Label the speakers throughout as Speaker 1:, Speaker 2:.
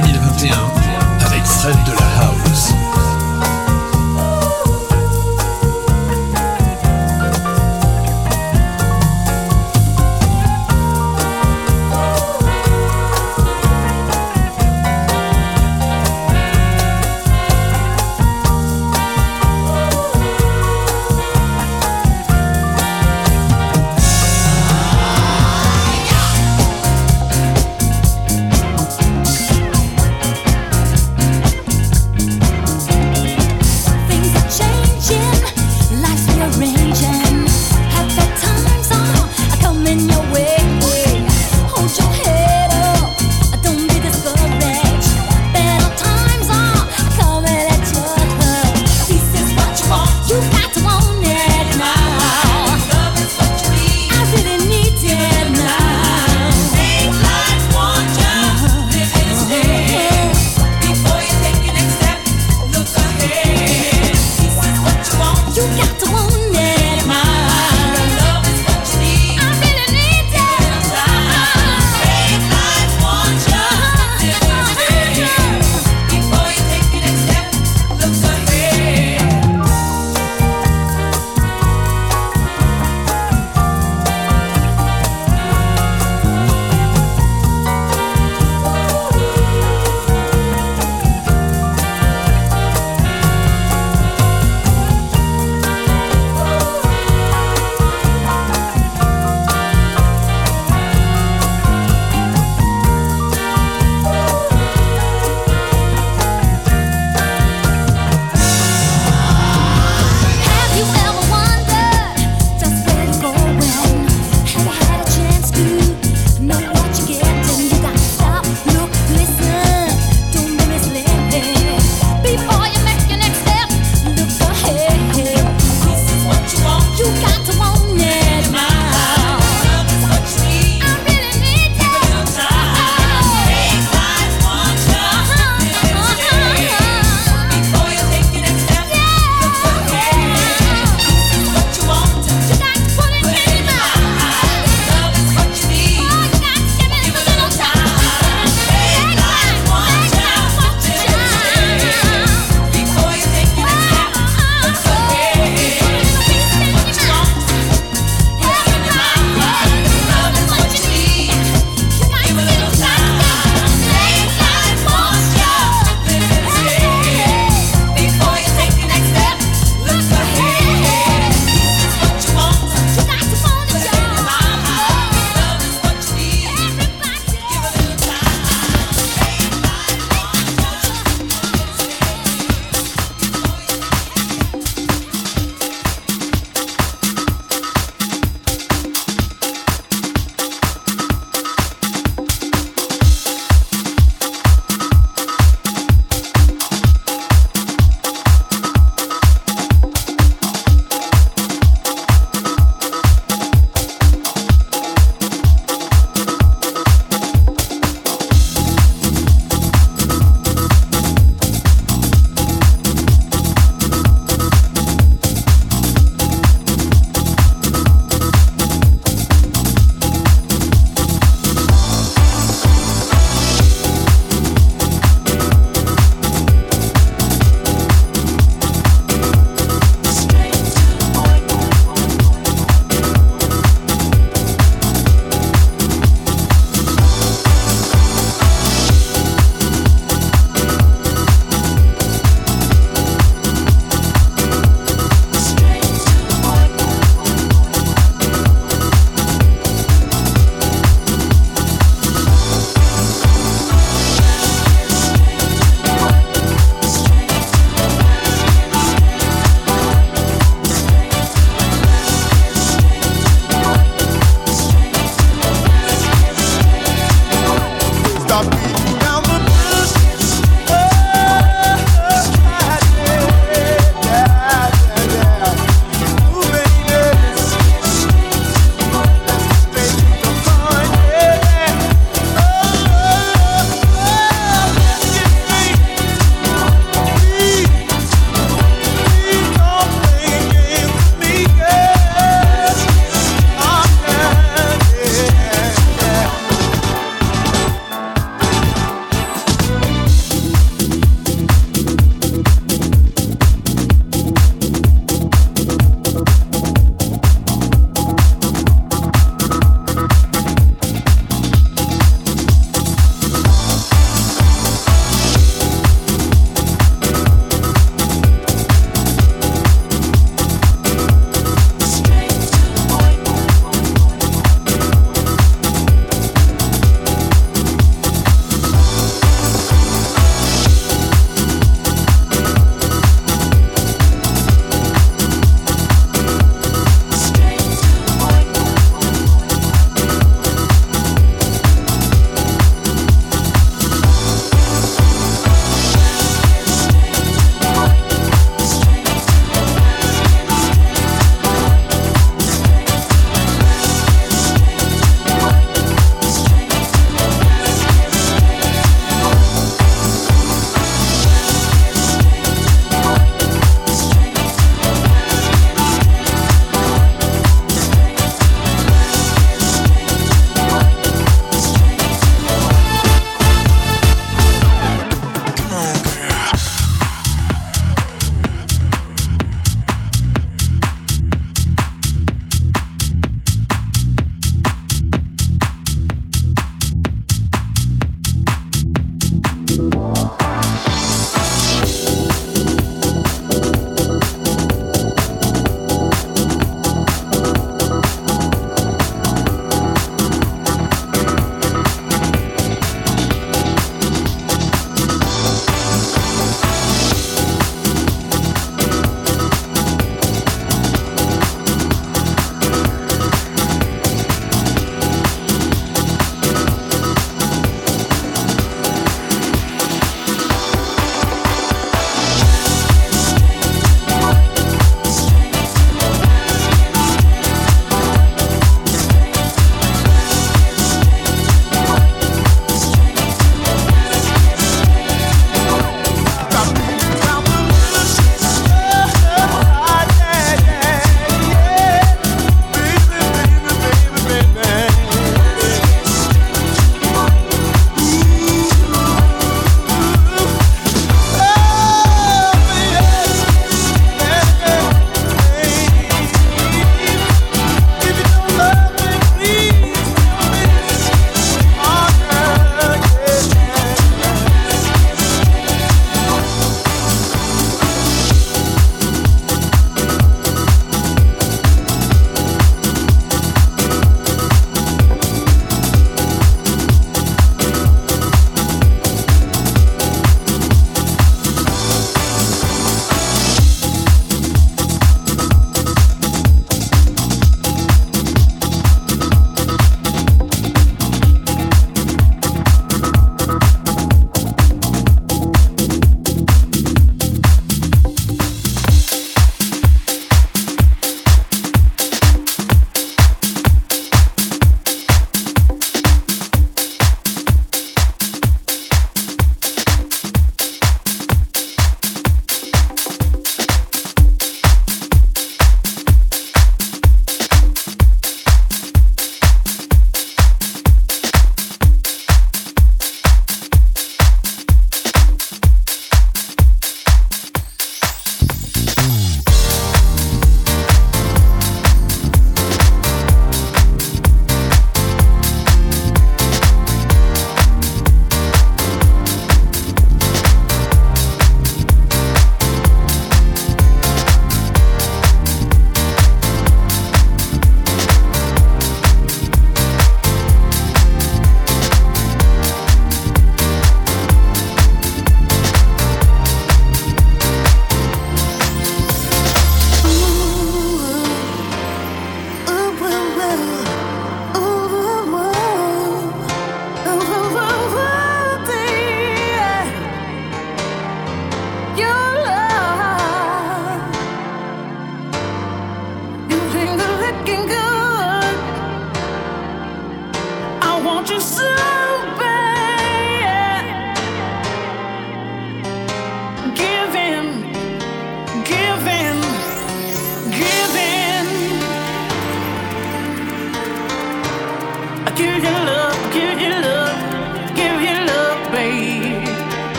Speaker 1: 2021 avec Fred de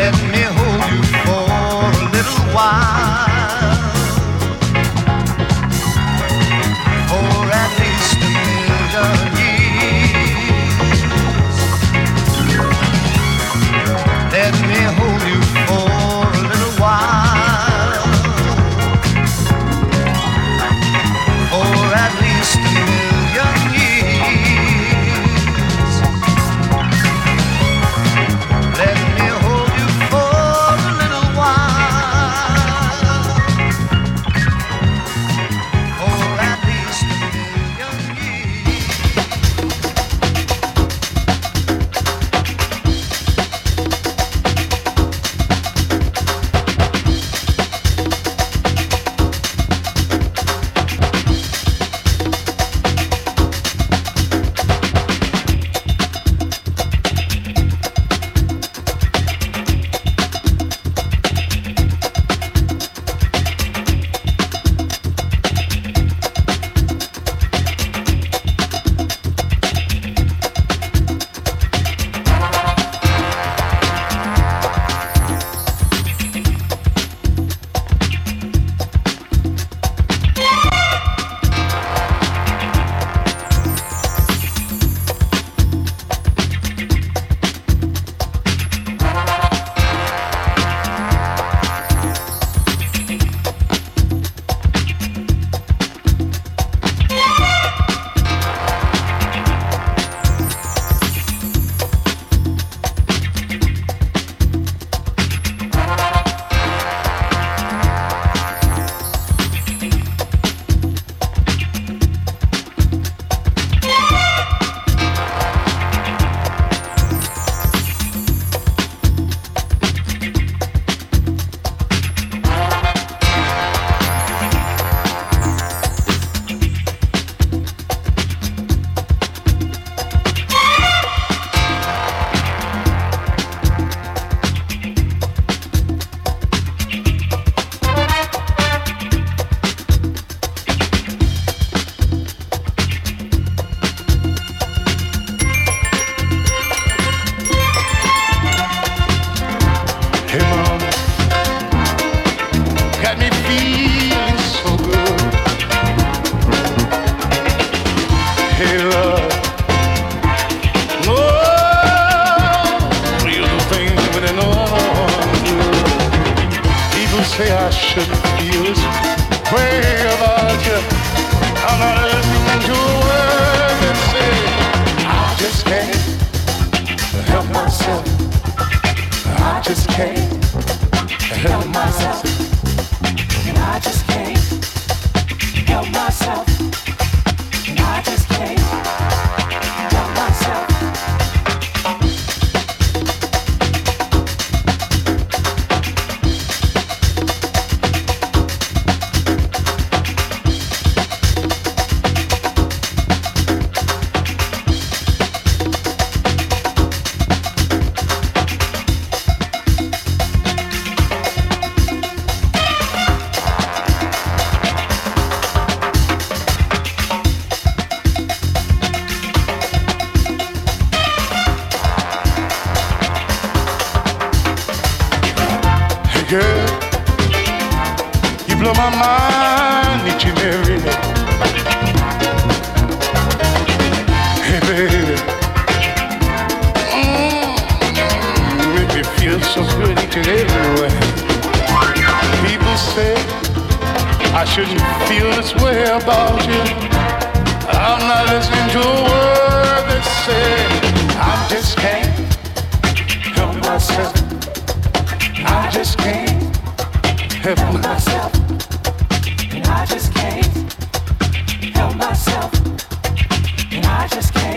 Speaker 2: let every day. Hey baby, mm, make me feel so good each and every way. People say I shouldn't feel this way about you. I'm not listening to a word that says I just can't help myself. I just can't help myself. I just can't help myself. And I just can't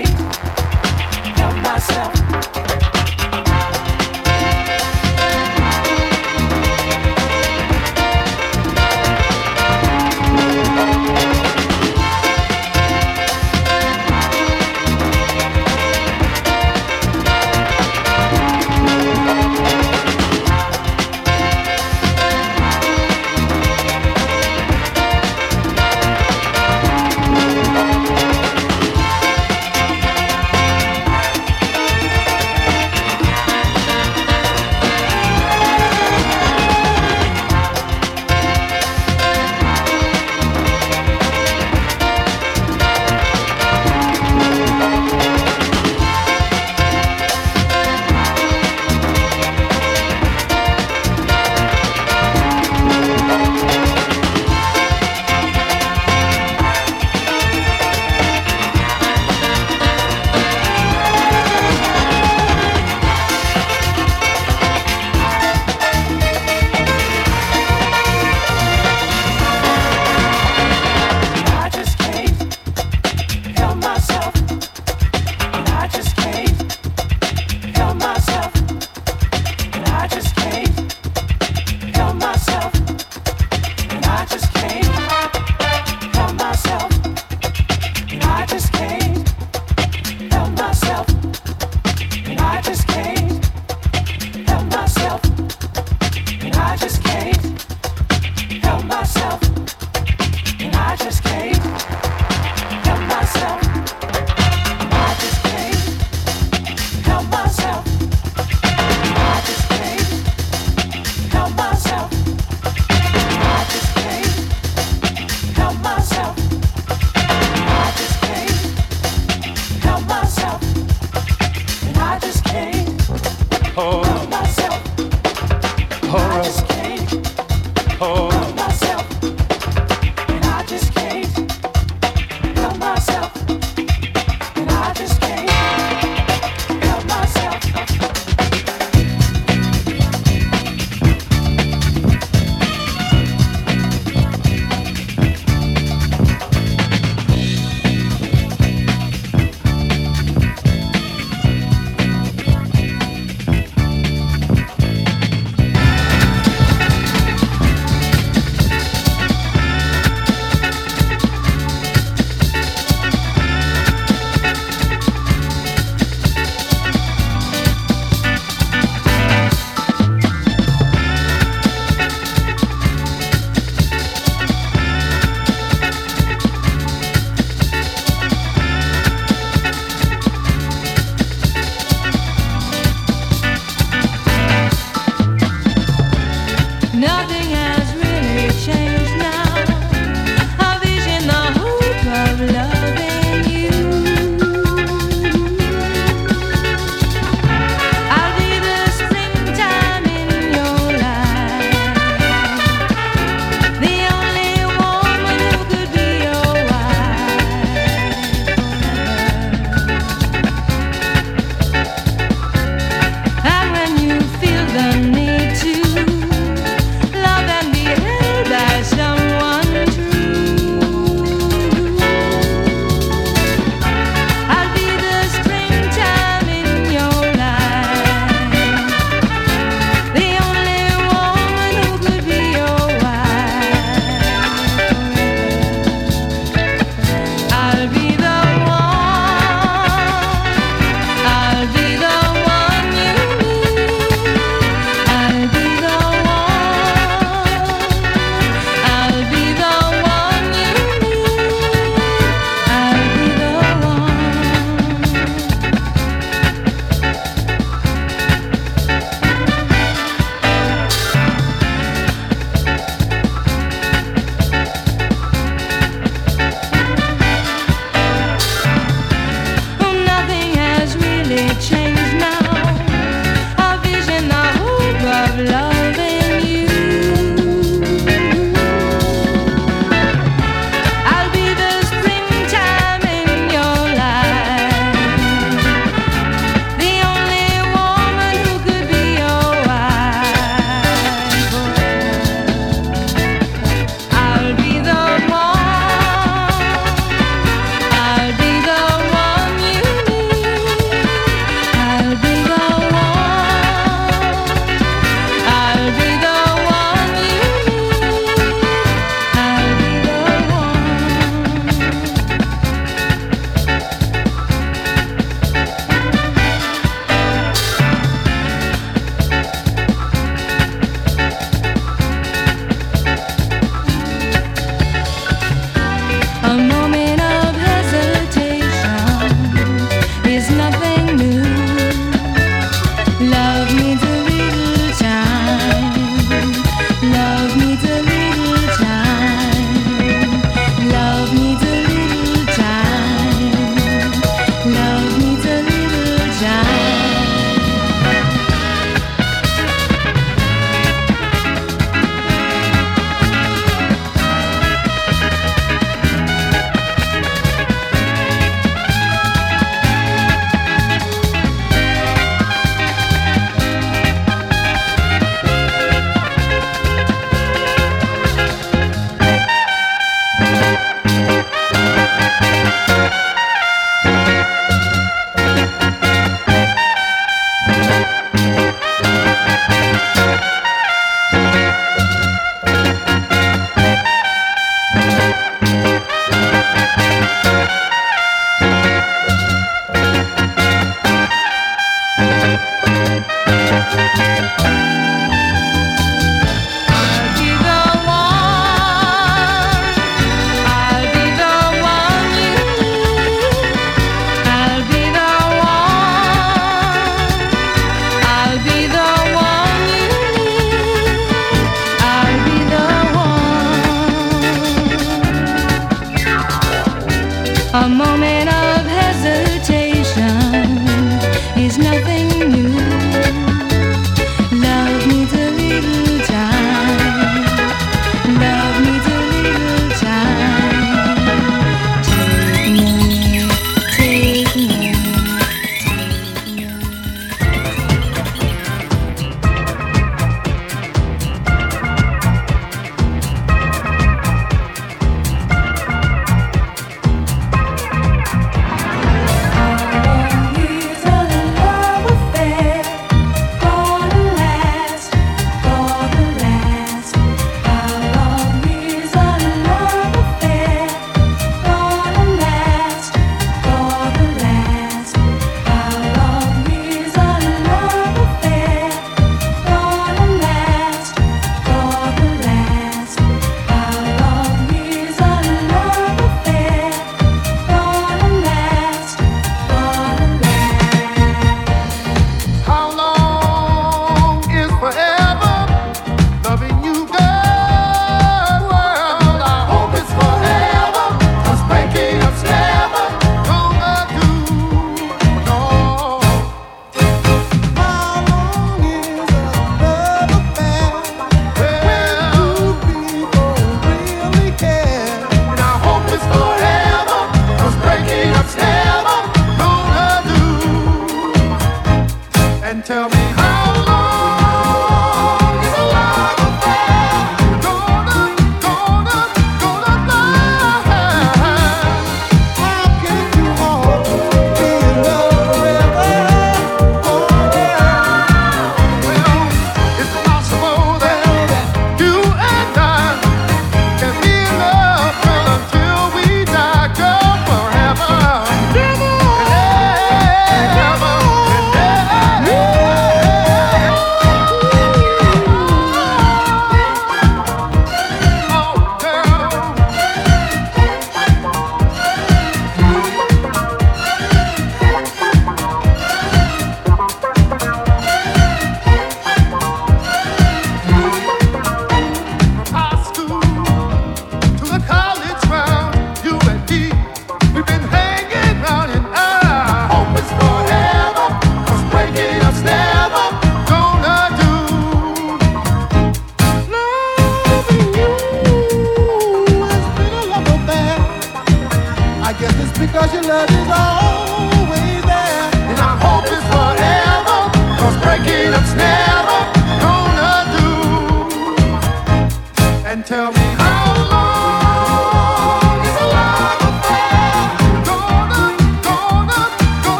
Speaker 3: tell me.